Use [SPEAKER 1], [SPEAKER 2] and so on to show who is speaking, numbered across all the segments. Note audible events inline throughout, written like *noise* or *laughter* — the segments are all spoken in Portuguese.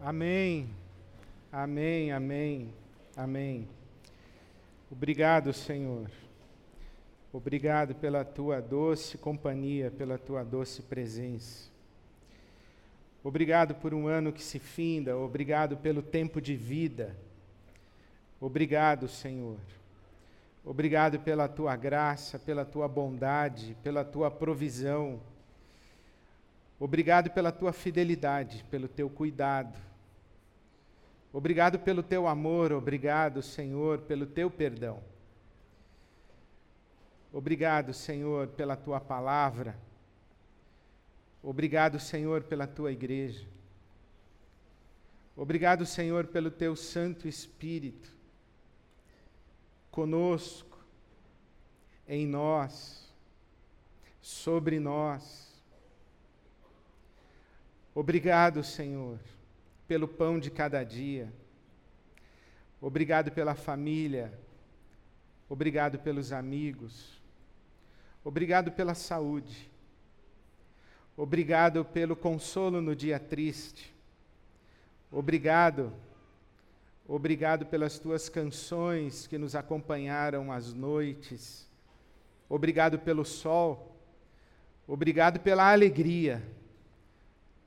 [SPEAKER 1] Amém. Amém, amém, amém. Obrigado, Senhor. Obrigado pela tua doce companhia, pela tua doce presença. Obrigado por um ano que se finda, obrigado pelo tempo de vida. Obrigado, Senhor. Obrigado pela tua graça, pela tua bondade, pela tua provisão. Obrigado pela tua fidelidade, pelo teu cuidado. Obrigado pelo teu amor, obrigado, Senhor, pelo teu perdão. Obrigado, Senhor, pela tua palavra. Obrigado, Senhor, pela tua igreja. Obrigado, Senhor, pelo teu Santo Espírito conosco, em nós, sobre nós. Obrigado, Senhor, pelo pão de cada dia. Obrigado pela família. Obrigado pelos amigos. Obrigado pela saúde. Obrigado pelo consolo no dia triste. Obrigado. Obrigado pelas tuas canções que nos acompanharam às noites. Obrigado pelo sol. Obrigado pela alegria.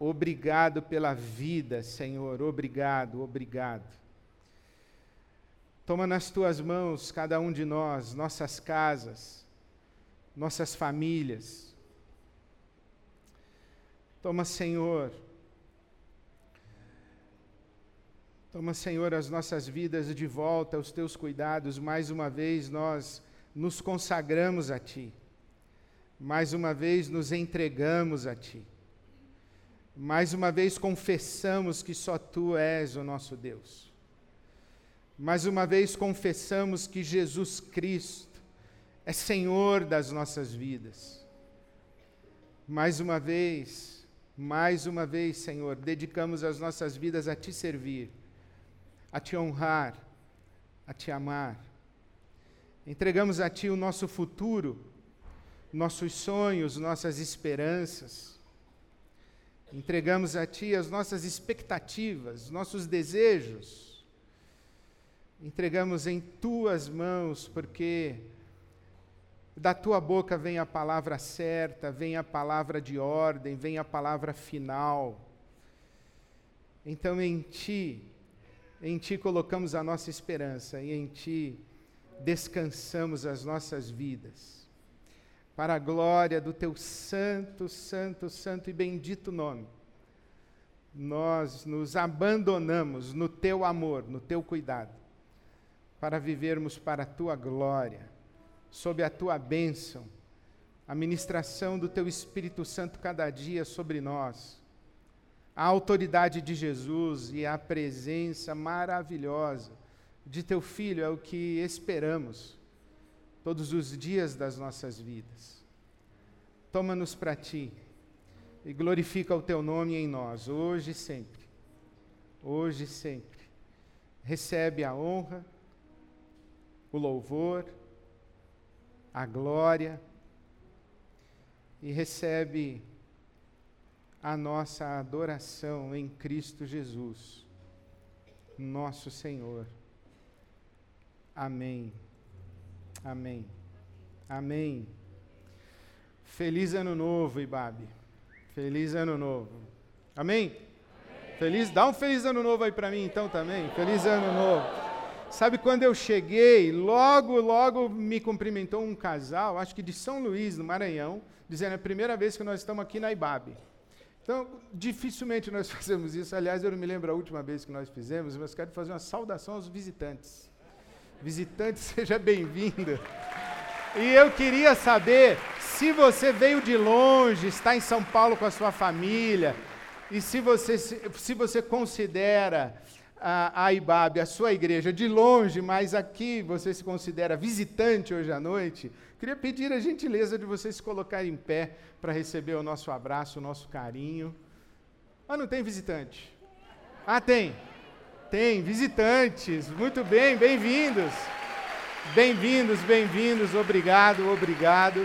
[SPEAKER 1] Obrigado pela vida, Senhor. Obrigado, obrigado. Toma nas tuas mãos cada um de nós, nossas casas, nossas famílias. Toma, Senhor. Toma, Senhor, as nossas vidas de volta aos teus cuidados. Mais uma vez nós nos consagramos a Ti. Mais uma vez nos entregamos a Ti. Mais uma vez confessamos que só Tu és o nosso Deus. Mais uma vez confessamos que Jesus Cristo é Senhor das nossas vidas. Mais uma vez, mais uma vez, Senhor, dedicamos as nossas vidas a Te servir, a Te honrar, a Te amar. Entregamos a Ti o nosso futuro, nossos sonhos, nossas esperanças Entregamos a Ti as nossas expectativas, nossos desejos. Entregamos em Tuas mãos, porque da Tua boca vem a palavra certa, vem a palavra de ordem, vem a palavra final. Então em Ti, em Ti colocamos a nossa esperança e em Ti descansamos as nossas vidas para a glória do teu santo, santo, santo e bendito nome. Nós nos abandonamos no teu amor, no teu cuidado, para vivermos para a tua glória, sob a tua bênção, a ministração do teu Espírito Santo cada dia sobre nós, a autoridade de Jesus e a presença maravilhosa de teu Filho é o que esperamos todos os dias das nossas vidas. Toma-nos para ti e glorifica o teu nome em nós, hoje e sempre. Hoje e sempre. Recebe a honra, o louvor, a glória e recebe a nossa adoração em Cristo Jesus, nosso Senhor. Amém. Amém. Amém. Feliz ano novo, Ibabe. Feliz ano novo. Amém? Feliz, dá um feliz ano novo aí para mim então também. Feliz ano novo. Sabe quando eu cheguei, logo, logo me cumprimentou um casal, acho que de São Luís, no Maranhão, dizendo é a primeira vez que nós estamos aqui na Ibabe. Então, dificilmente nós *laughs* fazemos isso. Aliás, eu não me lembro a última vez que nós fizemos, mas quero fazer uma saudação aos visitantes. Visitante, *laughs* seja bem-vindo. E eu queria saber se você veio de longe, está em São Paulo com a sua família, e se você, se você considera a, a Ibabe, a sua igreja, de longe, mas aqui você se considera visitante hoje à noite, queria pedir a gentileza de você se colocar em pé para receber o nosso abraço, o nosso carinho. Ah, não tem visitante? Ah, tem. Tem visitantes. Muito bem, bem-vindos. Bem-vindos, bem-vindos. Obrigado, obrigado.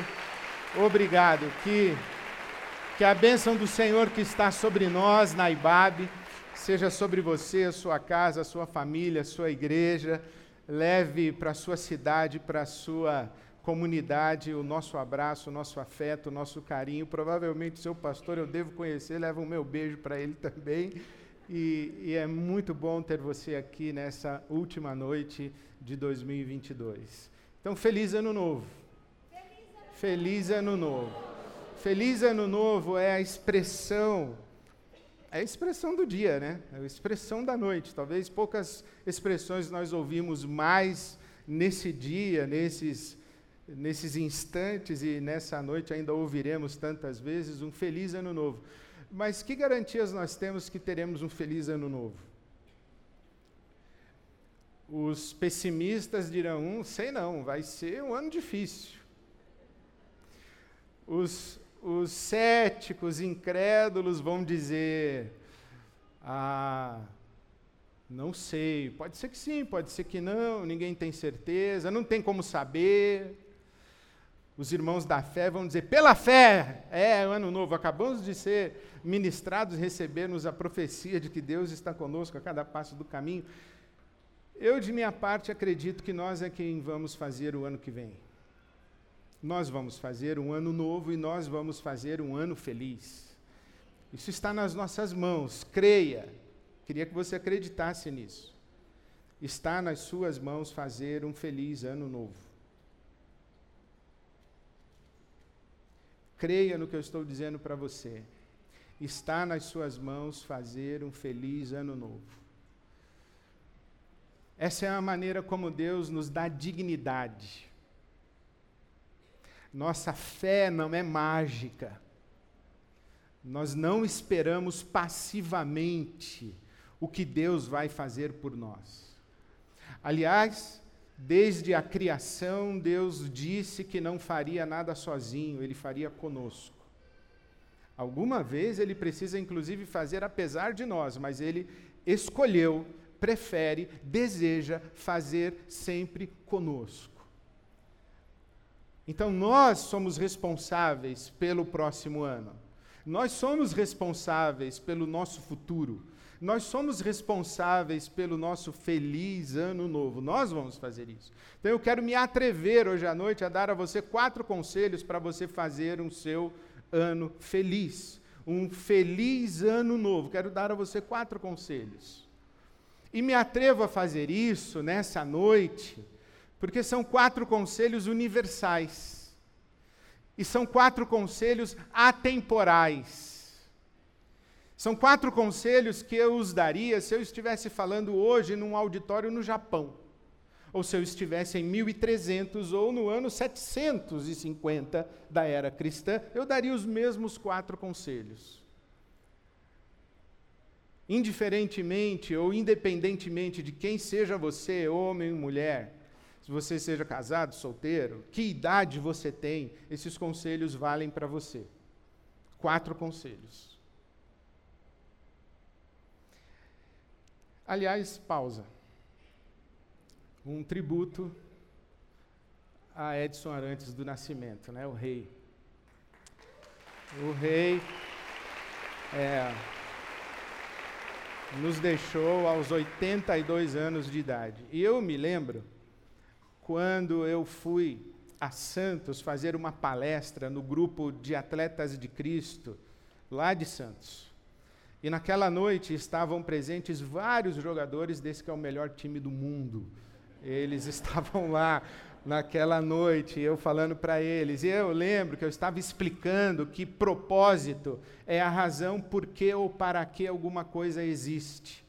[SPEAKER 1] Obrigado. Que que a bênção do Senhor que está sobre nós na IBAB seja sobre você, a sua casa, a sua família, a sua igreja. Leve para a sua cidade, para a sua comunidade o nosso abraço, o nosso afeto, o nosso carinho. Provavelmente seu pastor eu devo conhecer, leva o meu beijo para ele também. E, e, é muito bom ter você aqui nessa última noite de 2022. Então, feliz ano novo. Feliz ano novo. Feliz ano novo é a expressão é a expressão do dia, né? É a expressão da noite. Talvez poucas expressões nós ouvimos mais nesse dia, nesses, nesses instantes e nessa noite ainda ouviremos tantas vezes um feliz ano novo. Mas que garantias nós temos que teremos um feliz ano novo? Os pessimistas dirão, hum, sei não, vai ser um ano difícil. Os os céticos, incrédulos vão dizer: Ah, não sei, pode ser que sim, pode ser que não, ninguém tem certeza, não tem como saber. Os irmãos da fé vão dizer: pela fé, é ano novo, acabamos de ser ministrados, recebermos a profecia de que Deus está conosco a cada passo do caminho. Eu, de minha parte, acredito que nós é quem vamos fazer o ano que vem. Nós vamos fazer um ano novo e nós vamos fazer um ano feliz. Isso está nas nossas mãos, creia. Queria que você acreditasse nisso. Está nas suas mãos fazer um feliz ano novo. Creia no que eu estou dizendo para você. Está nas suas mãos fazer um feliz ano novo. Essa é a maneira como Deus nos dá dignidade. Nossa fé não é mágica. Nós não esperamos passivamente o que Deus vai fazer por nós. Aliás, desde a criação, Deus disse que não faria nada sozinho, ele faria conosco. Alguma vez ele precisa, inclusive, fazer apesar de nós, mas ele escolheu, prefere, deseja fazer sempre conosco. Então nós somos responsáveis pelo próximo ano. Nós somos responsáveis pelo nosso futuro. Nós somos responsáveis pelo nosso feliz ano novo. Nós vamos fazer isso. Então eu quero me atrever hoje à noite a dar a você quatro conselhos para você fazer um seu ano feliz. Um feliz ano novo. Quero dar a você quatro conselhos. E me atrevo a fazer isso nessa noite porque são quatro conselhos universais. E são quatro conselhos atemporais. São quatro conselhos que eu os daria se eu estivesse falando hoje num auditório no Japão. Ou se eu estivesse em 1300 ou no ano 750 da era cristã, eu daria os mesmos quatro conselhos. Indiferentemente ou independentemente de quem seja você, homem ou mulher, se você seja casado, solteiro, que idade você tem, esses conselhos valem para você. Quatro conselhos. Aliás, pausa. Um tributo a Edson Arantes do Nascimento, né? o rei. O rei é, nos deixou aos 82 anos de idade. E eu me lembro quando eu fui a Santos fazer uma palestra no grupo de atletas de Cristo, lá de Santos. E naquela noite estavam presentes vários jogadores desse que é o melhor time do mundo. Eles *laughs* estavam lá naquela noite, eu falando para eles. E eu lembro que eu estava explicando que propósito é a razão por que ou para que alguma coisa existe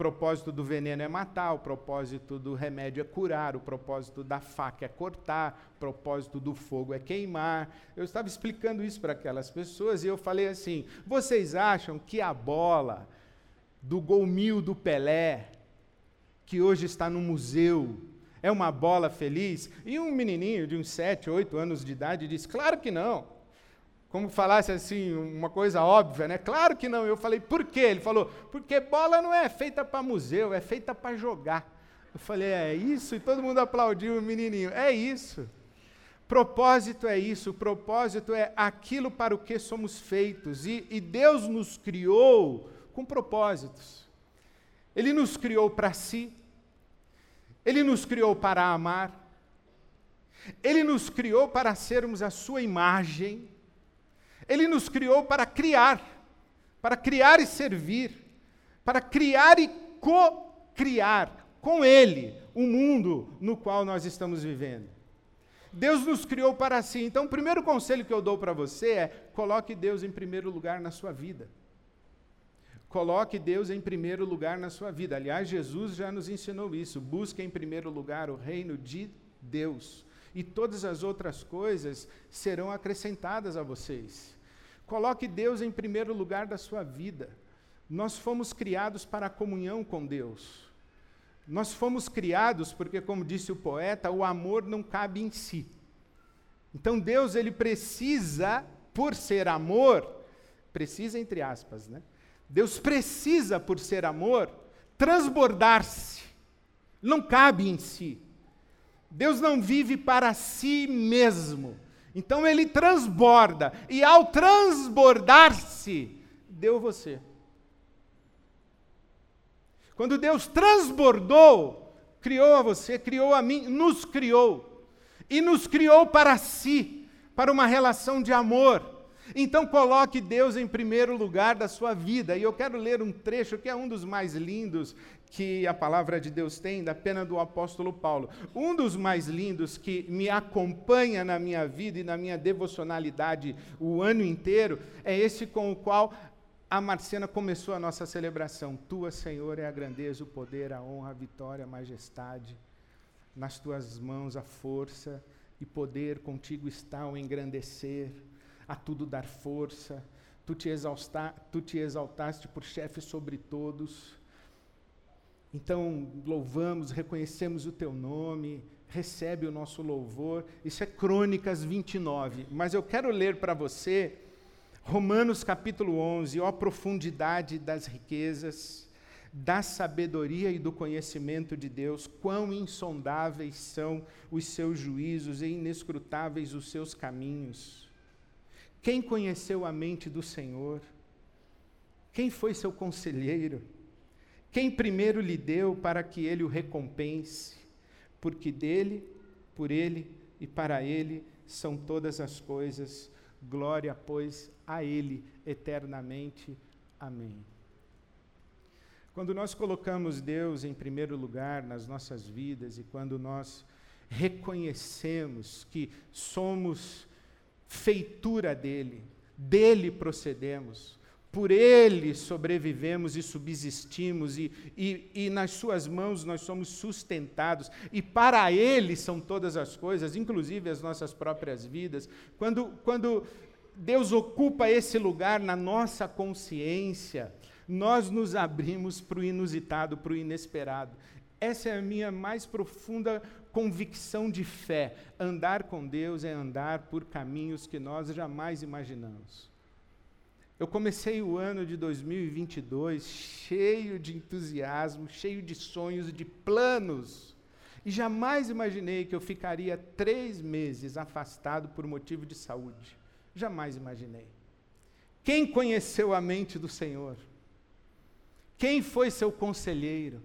[SPEAKER 1] propósito do veneno é matar, o propósito do remédio é curar, o propósito da faca é cortar, o propósito do fogo é queimar. Eu estava explicando isso para aquelas pessoas e eu falei assim: vocês acham que a bola do gol mil do Pelé, que hoje está no museu, é uma bola feliz? E um menininho de uns 7, 8 anos de idade disse: claro que não como falasse assim, uma coisa óbvia, né? Claro que não. Eu falei, por quê? Ele falou, porque bola não é feita para museu, é feita para jogar. Eu falei, é isso? E todo mundo aplaudiu o menininho. É isso. Propósito é isso. Propósito é aquilo para o que somos feitos. E, e Deus nos criou com propósitos. Ele nos criou para si, ele nos criou para amar, ele nos criou para sermos a sua imagem, ele nos criou para criar, para criar e servir, para criar e co-criar com ele o mundo no qual nós estamos vivendo. Deus nos criou para si. Então, o primeiro conselho que eu dou para você é: coloque Deus em primeiro lugar na sua vida. Coloque Deus em primeiro lugar na sua vida. Aliás, Jesus já nos ensinou isso. Busque em primeiro lugar o reino de Deus. E todas as outras coisas serão acrescentadas a vocês. Coloque Deus em primeiro lugar da sua vida. Nós fomos criados para a comunhão com Deus. Nós fomos criados porque, como disse o poeta, o amor não cabe em si. Então Deus ele precisa, por ser amor, precisa entre aspas, né? Deus precisa, por ser amor, transbordar-se. Não cabe em si. Deus não vive para si mesmo. Então ele transborda. E ao transbordar-se, deu você. Quando Deus transbordou, criou a você, criou a mim, nos criou. E nos criou para si, para uma relação de amor. Então coloque Deus em primeiro lugar da sua vida. E eu quero ler um trecho que é um dos mais lindos que a palavra de Deus tem, da pena do apóstolo Paulo. Um dos mais lindos que me acompanha na minha vida e na minha devocionalidade o ano inteiro é esse com o qual a Marciana começou a nossa celebração. Tua, Senhor, é a grandeza, o poder, a honra, a vitória, a majestade. Nas tuas mãos a força e poder, contigo está o engrandecer, a tudo dar força. Tu te, exalta, tu te exaltaste por chefe sobre todos. Então, louvamos, reconhecemos o teu nome, recebe o nosso louvor. Isso é Crônicas 29. Mas eu quero ler para você Romanos capítulo 11, ó profundidade das riquezas, da sabedoria e do conhecimento de Deus, quão insondáveis são os seus juízos e inescrutáveis os seus caminhos. Quem conheceu a mente do Senhor? Quem foi seu conselheiro? Quem primeiro lhe deu para que ele o recompense? Porque dele, por ele e para ele são todas as coisas. Glória, pois, a Ele eternamente. Amém. Quando nós colocamos Deus em primeiro lugar nas nossas vidas e quando nós reconhecemos que somos feitura dele, dele procedemos, por Ele sobrevivemos e subsistimos, e, e, e, nas Suas mãos nós somos sustentados, e para Ele são todas as coisas, inclusive as nossas próprias vidas. Quando, quando Deus ocupa esse lugar na nossa consciência, nós nos abrimos para o inusitado, para o inesperado. Essa é a minha mais profunda convicção de fé. Andar com Deus é andar por caminhos que nós jamais imaginamos. Eu comecei o ano de 2022 cheio de entusiasmo, cheio de sonhos, de planos. E jamais imaginei que eu ficaria três meses afastado por motivo de saúde. Jamais imaginei. Quem conheceu a mente do Senhor? Quem foi seu conselheiro?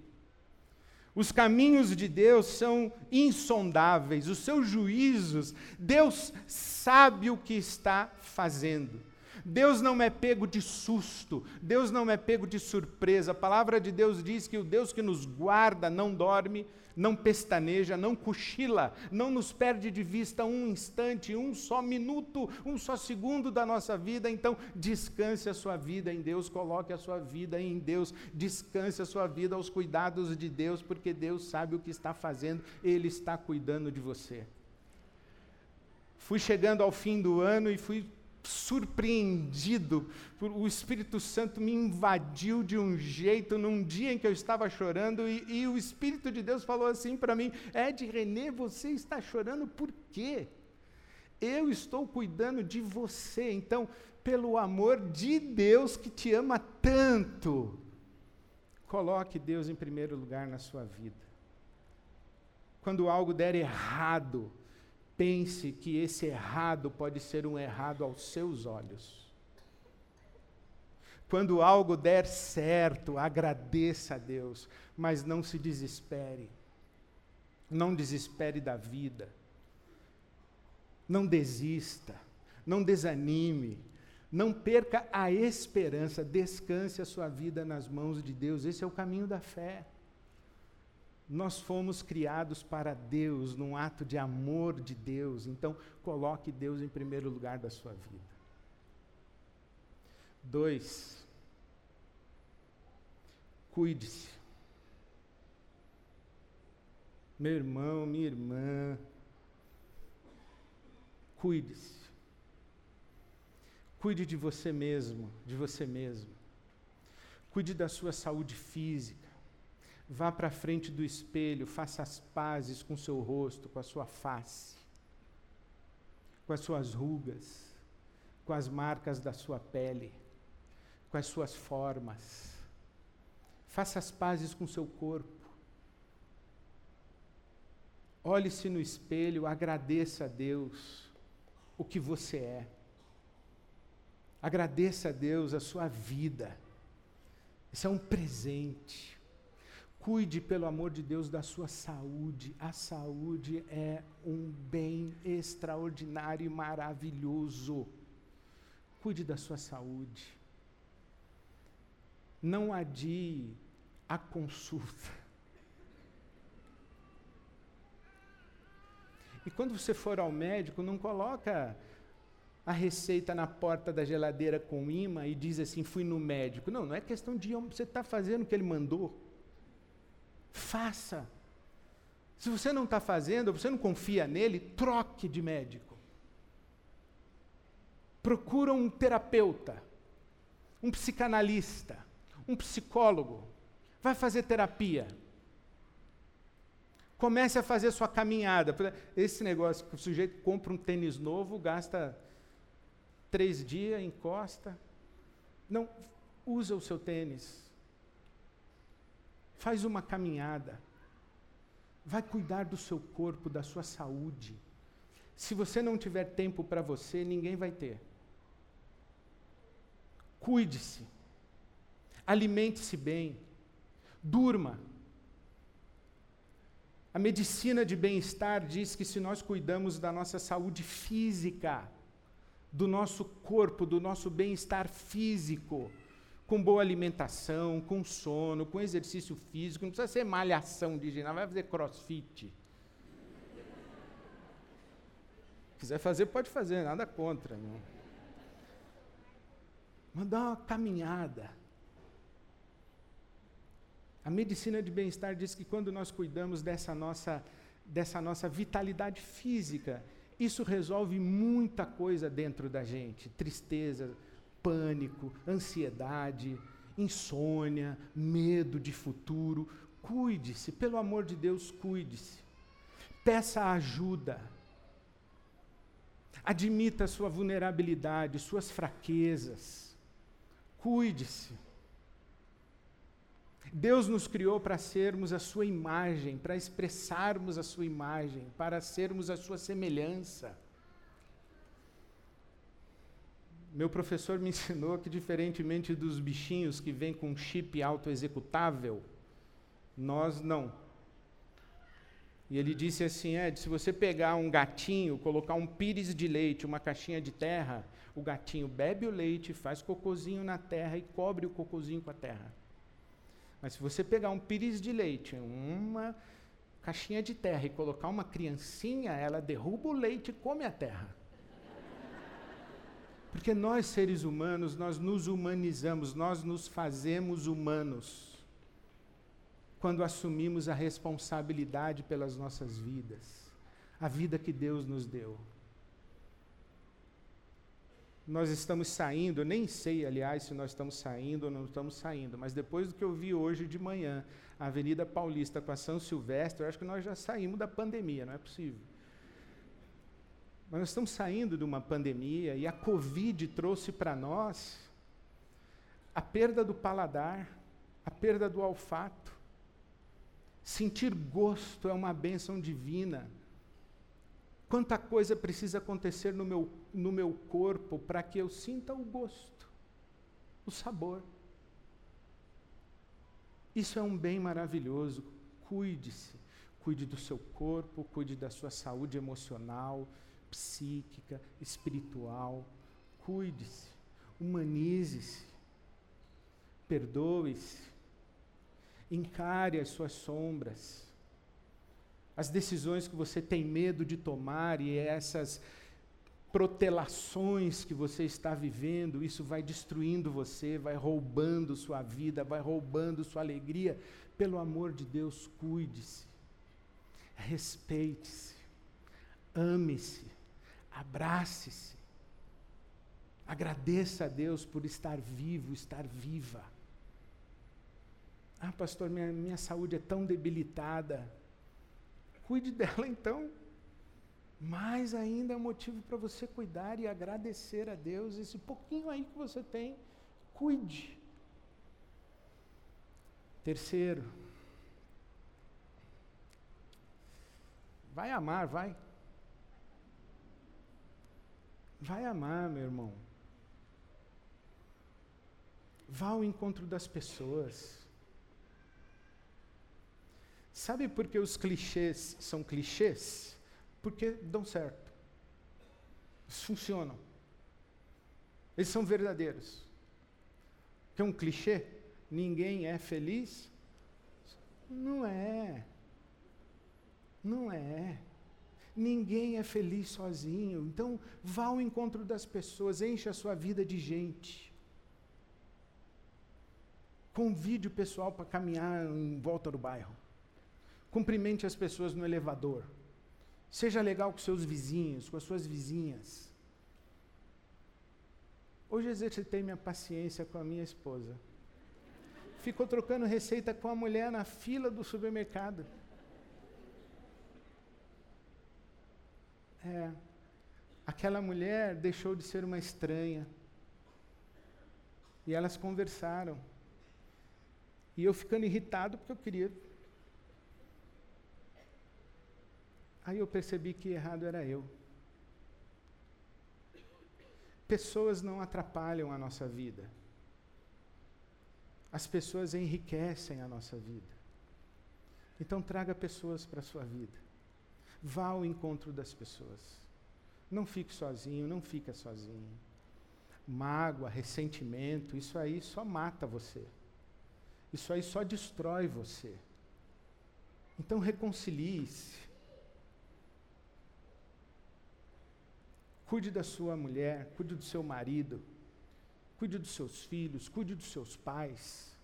[SPEAKER 1] Os caminhos de Deus são insondáveis, os seus juízos, Deus sabe o que está fazendo. Deus não é pego de susto, Deus não é pego de surpresa. A palavra de Deus diz que o Deus que nos guarda não dorme, não pestaneja, não cochila, não nos perde de vista um instante, um só minuto, um só segundo da nossa vida. Então, descanse a sua vida em Deus, coloque a sua vida em Deus, descanse a sua vida aos cuidados de Deus, porque Deus sabe o que está fazendo, Ele está cuidando de você. Fui chegando ao fim do ano e fui surpreendido, o Espírito Santo me invadiu de um jeito num dia em que eu estava chorando, e, e o Espírito de Deus falou assim para mim: Ed René, você está chorando por quê? Eu estou cuidando de você, então, pelo amor de Deus que te ama tanto, coloque Deus em primeiro lugar na sua vida. Quando algo der errado, pense que esse errado pode ser um errado aos seus olhos. Quando algo der certo, agradeça a Deus, mas não se desespere. Não desespere da vida. Não desista. Não desanime. Não perca a esperança. Descanse a sua vida nas mãos de Deus. Esse é o caminho da fé. Nós fomos criados para Deus, num ato de amor de Deus. Então, coloque Deus em primeiro lugar da sua vida. Dois, cuide-se. Meu irmão, minha irmã, cuide-se. Cuide de você mesmo, de você mesmo. Cuide da sua saúde física. Vá para frente do espelho, faça as pazes com seu rosto, com a sua face, com as suas rugas, com as marcas da sua pele, com as suas formas. Faça as pazes com seu corpo. Olhe-se no espelho, agradeça a Deus o que você é. Agradeça a Deus a sua vida. Isso é um presente. Cuide, pelo amor de Deus, da sua saúde. A saúde é um bem extraordinário e maravilhoso. Cuide da sua saúde. Não adie a consulta. E quando você for ao médico, não coloca a receita na porta da geladeira com imã e diz assim, fui no médico. Não, não é questão de você está fazendo o que ele mandou. Faça. Se você não está fazendo, você não confia nele, troque de médico. Procura um terapeuta, um psicanalista, um psicólogo. Vai fazer terapia. Comece a fazer sua caminhada. Esse negócio que o sujeito compra um tênis novo, gasta três dias, encosta. Não, usa o seu tênis Faz uma caminhada. Vai cuidar do seu corpo, da sua saúde. Se você não tiver tempo para você, ninguém vai ter. Cuide-se. Alimente-se bem. Durma. A medicina de bem-estar diz que se nós cuidamos da nossa saúde física, do nosso corpo, do nosso bem-estar físico, com boa alimentação, com sono, com exercício físico, não precisa ser malhação de ginásio, vai fazer crossfit. Se quiser fazer, pode fazer, nada contra. Não. Mas dá uma caminhada. A medicina de bem-estar diz que quando nós cuidamos dessa nossa, dessa nossa vitalidade física, isso resolve muita coisa dentro da gente. Tristeza, pânico, ansiedade, insônia, medo de futuro. Cuide-se, pelo amor de Deus, cuide-se. Peça ajuda. Admita sua vulnerabilidade, suas fraquezas. Cuide-se. Deus nos criou para sermos a sua imagem, para expressarmos a sua imagem, para sermos a sua semelhança. Meu professor me *laughs* ensinou que, diferentemente dos bichinhos que vêm com chip autoexecutável, nós não. E ele disse assim: Ed, se você pegar um gatinho, colocar um pires de leite, uma caixinha de terra, o gatinho bebe o leite, faz cocôzinho na terra e cobre o cocôzinho com a terra. Mas se você pegar um pires de leite, uma caixinha de terra e colocar uma criancinha, ela derruba o leite e come a terra. Porque nós, seres humanos, nós nos humanizamos, nós nos fazemos humanos quando assumimos a responsabilidade pelas nossas vidas, a vida que Deus nos deu. Nós estamos saindo, nem sei, aliás, se nós estamos saindo ou não estamos saindo, mas depois do que eu vi hoje de manhã, a Avenida Paulista com a São Silvestre, eu acho que nós já saímos da pandemia, não é possível. Mas nós estamos saindo de uma pandemia e a Covid trouxe para nós a perda do paladar, a perda do olfato. Sentir gosto é uma bênção divina. Quanta coisa precisa acontecer no meu, no meu corpo para que eu sinta o gosto. o sabor. Isso é um bem maravilhoso. Cuide-se. Cuide do seu corpo, cuide da sua saúde emocional, psíquica, espiritual. Cuide-se. Humanize-se. Perdoe-se. Encare as suas sombras. As decisões que você tem medo de tomar e essas protelações que você está vivendo, isso vai destruindo você, vai roubando sua vida, vai roubando sua alegria. Pelo amor de Deus, cuide-se, respeite-se, ame-se, abrace-se, agradeça a Deus por estar vivo, estar viva. Ah, pastor, minha, minha saúde é tão debilitada. Cuide *laughs* dela então mais ainda é motivo para você cuidar e agradecer a Deus esse pouquinho aí que você tem. Cuide. Terceiro, vai amar, vai. Vai amar, meu irmão. Vá ao encontro das pessoas. Sabe por que os clichês são clichês? porque dão certo. Eles funcionam. Eles são verdadeiros. Que é um clichê? Ninguém é feliz? Não é. Não é. Ninguém é feliz sozinho. Então, vá ao encontro das pessoas, enche a sua vida de gente. Convide o pessoal para caminhar em volta do bairro. Cumprimente as pessoas no elevador. Seja legal com seus vizinhos, com as suas vizinhas. Hoje exercitei minha paciência com a minha esposa. Ficou trocando receita com a mulher na fila do supermercado. É. Aquela mulher deixou de ser uma estranha. E elas conversaram. E eu ficando irritado porque eu queria Aí eu percebi que errado era eu. Pessoas não atrapalham a nossa vida. As pessoas enriquecem a nossa vida. Então traga pessoas para a sua vida. Vá ao encontro das pessoas. Não fique sozinho, não fica sozinho. Mágoa, ressentimento, isso aí só mata você. Isso aí só destrói você. Então reconcilie-se. Cuide da sua mulher, cuide do seu marido, cuide dos seus filhos, cuide dos seus pais,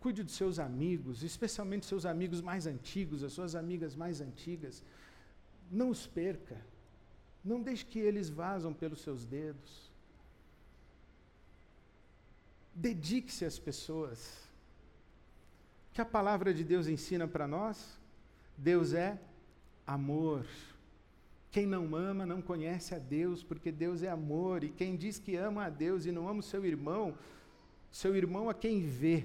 [SPEAKER 1] cuide dos seus amigos, especialmente seus amigos mais antigos, as suas amigas mais antigas. Não os perca. Não deixe que eles vazam pelos seus dedos. Dedique-se às pessoas. Que a palavra de Deus ensina para nós? Deus é amor. Quem não ama não conhece a Deus, porque Deus é amor, e quem diz que ama a Deus e não ama o seu irmão, seu irmão a quem vê,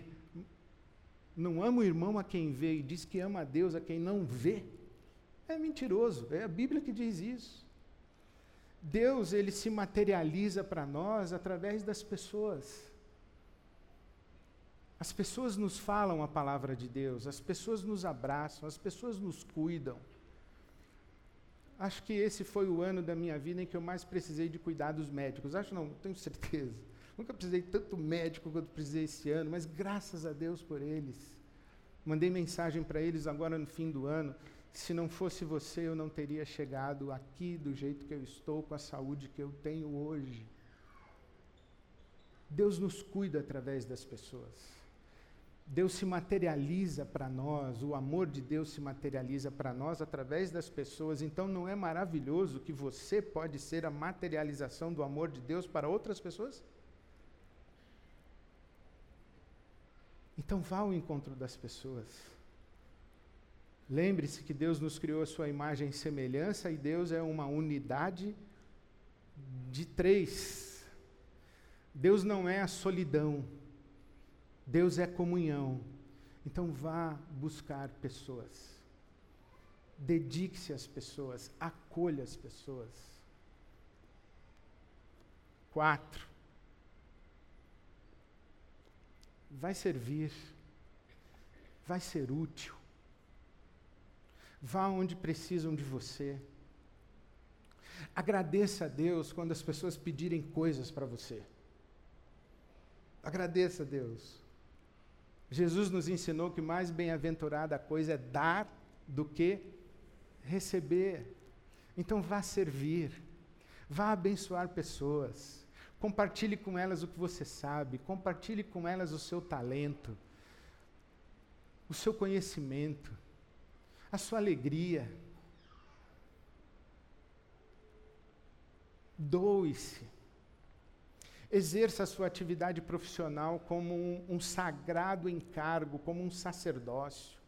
[SPEAKER 1] não ama o irmão a quem vê e diz que ama a Deus a quem não vê, é mentiroso, é a Bíblia que diz isso. Deus, ele se materializa para nós através das pessoas. As pessoas nos falam a palavra de Deus, as pessoas nos abraçam, as pessoas nos cuidam. Acho que esse foi o ano da minha vida em que eu mais precisei de cuidados médicos. Acho não, tenho certeza. *laughs* Nunca precisei tanto médico quanto precisei esse ano, mas graças a Deus por eles. Mandei mensagem para eles agora no fim do ano. Se não fosse você, eu não teria chegado aqui do jeito que eu estou, com a saúde que eu tenho hoje. Deus nos cuida através das pessoas. Deus se materializa para nós, o amor de Deus se materializa para nós através das pessoas. Então não é maravilhoso que você pode ser a materialização do amor de Deus para outras pessoas? Então vá ao encontro das pessoas. Lembre-se que Deus nos criou a sua imagem e semelhança e Deus é uma unidade de três. Deus não é a solidão. Deus é comunhão. Então vá buscar pessoas. Dedique-se às pessoas, acolha as pessoas. Quatro. vai servir, vai ser útil. Vá onde precisam de você. Agradeça a Deus quando as pessoas pedirem coisas para você. Agradeça a Deus. Jesus nos ensinou que mais bem-aventurada coisa é dar do que receber. Então vá servir, vá abençoar pessoas, compartilhe com elas o que você sabe, compartilhe com elas o seu talento, o seu conhecimento, a sua alegria. Doe-se. Exerça a sua atividade profissional como um, um sagrado encargo, como um sacerdócio.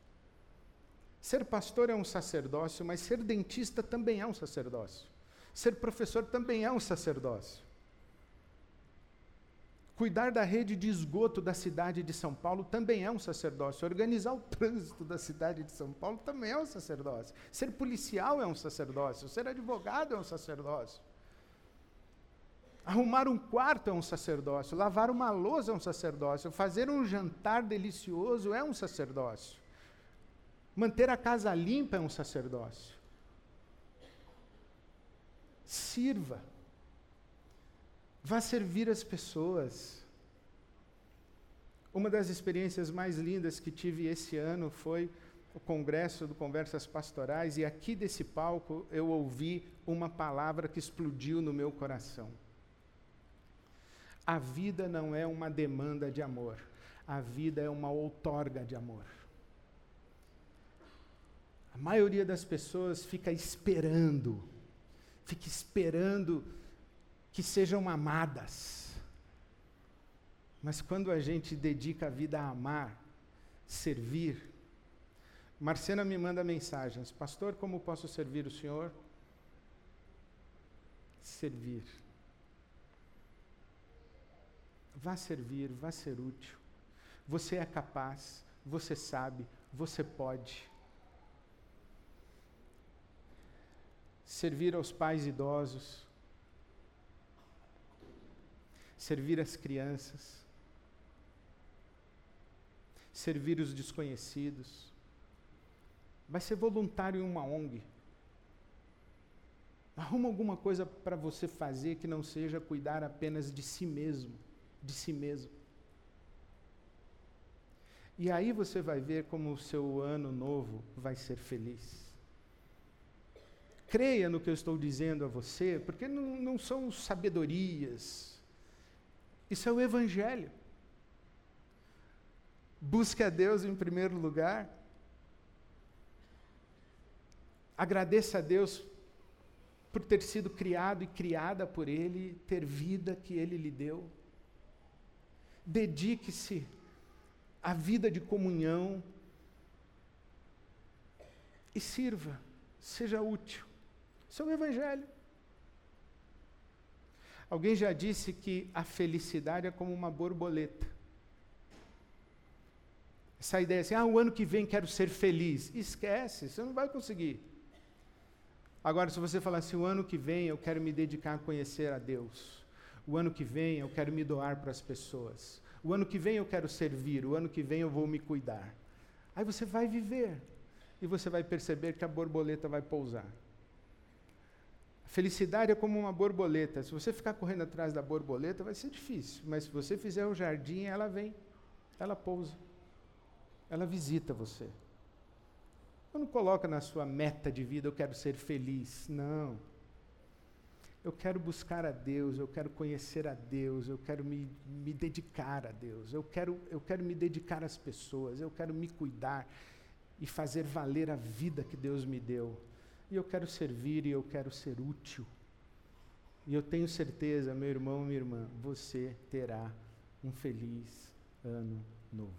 [SPEAKER 1] Ser pastor é um sacerdócio, mas ser dentista também é um sacerdócio. Ser professor também é um sacerdócio. Cuidar da rede de esgoto da cidade de São Paulo também é um sacerdócio. Organizar o trânsito da cidade de São Paulo também é um sacerdócio. Ser policial é um sacerdócio. Ser advogado é um sacerdócio. Arrumar um quarto é um sacerdócio. Lavar uma louça é um sacerdócio. Fazer um jantar delicioso é um sacerdócio. Manter a casa limpa é um sacerdócio. Sirva. Vá servir as pessoas. Uma das experiências mais lindas que tive esse ano foi o congresso do Conversas Pastorais, e aqui desse palco eu ouvi uma palavra que explodiu no meu coração. A vida não é uma demanda de amor, a vida é uma outorga de amor. A maioria das pessoas fica esperando, fica esperando que sejam amadas. Mas quando a gente dedica a vida a amar, servir, Marcena me manda mensagens: Pastor, como posso servir o Senhor? Servir. Vá servir, vá ser útil. Você é capaz, você sabe, você pode. servir aos pais idosos, servir as crianças, servir os desconhecidos. Vai ser voluntário em uma ONG. Arruma alguma coisa para você fazer que não seja cuidar apenas de si mesmo, de si mesmo. E aí você vai ver como o seu ano novo vai ser feliz creia no que eu estou dizendo a você, porque não, não são sabedorias. Isso é o Evangelho. Busque a Deus em primeiro lugar. Agradeça a Deus por ter sido criado e criada por Ele, ter vida que Ele lhe deu. Dedique-se à vida de comunhão e sirva, seja útil. Isso é o Evangelho. Alguém já disse que a felicidade é como uma borboleta. Essa ideia assim, ah, o ano que vem quero ser feliz. Esquece, você não vai conseguir. Agora, se você falar assim, o ano que vem eu quero me dedicar a conhecer a Deus. O ano que vem eu quero me doar para as pessoas. O ano que vem eu quero servir. O ano que vem eu vou me cuidar. Aí você vai viver. E você vai perceber que a borboleta vai pousar. A felicidade é como uma borboleta. Se você ficar correndo atrás da borboleta, vai ser difícil. Mas se você fizer o jardim, ela vem, ela pousa, ela visita você. Não coloca na sua meta de vida, eu quero ser feliz. Não. Eu quero buscar a Deus, eu quero conhecer a Deus, eu quero me, me dedicar a Deus, eu quero, eu quero me dedicar às pessoas, eu quero me cuidar e fazer valer a vida que Deus me deu e eu quero servir e eu quero ser útil. E eu tenho certeza, meu irmão, minha irmã, você terá um feliz ano novo.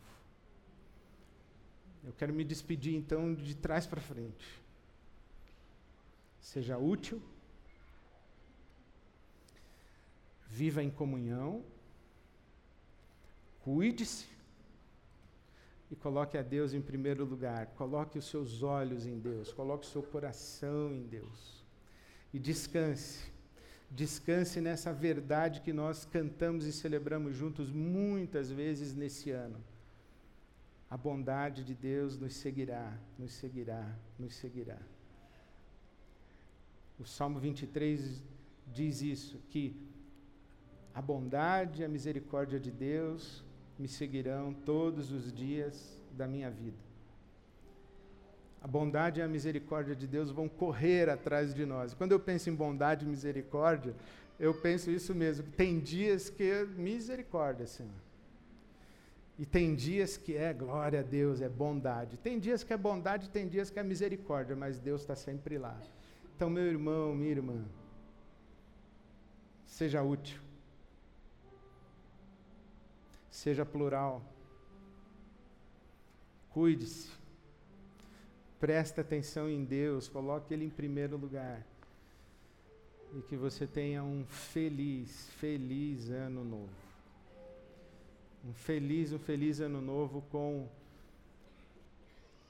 [SPEAKER 1] Eu quero me despedir então de trás para frente. Seja útil, viva em comunhão, cuide-se, e coloque a Deus em primeiro lugar. Coloque os seus olhos em Deus, coloque o seu coração em Deus. E descanse, Descanse nessa verdade que nós cantamos e celebramos juntos muitas vezes nesse ano. A bondade de Deus nos seguirá, nos seguirá, nos seguirá. O Salmo 23 diz isso, que a bondade e a misericórdia de Deus me seguirão todos os dias da minha vida. A bondade e a misericórdia de Deus vão correr atrás de nós. Quando eu penso em bondade e misericórdia, eu penso isso mesmo. Tem dias que é misericórdia, Senhor. E tem dias que é glória a Deus, é bondade. Tem dias que é bondade, tem dias que é misericórdia, mas Deus está sempre lá. Então, meu irmão, minha irmã, seja útil, seja plural, cuide-se, preste atenção em Deus, coloque Ele em primeiro lugar. E que você tenha um feliz, feliz ano novo. Um feliz, um feliz ano novo com,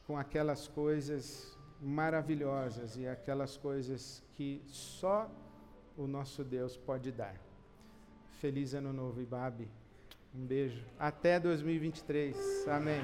[SPEAKER 1] com aquelas coisas maravilhosas e aquelas coisas que só o nosso Deus pode dar. Feliz ano novo, Ibabe. Um beijo. Até 2023. Amém.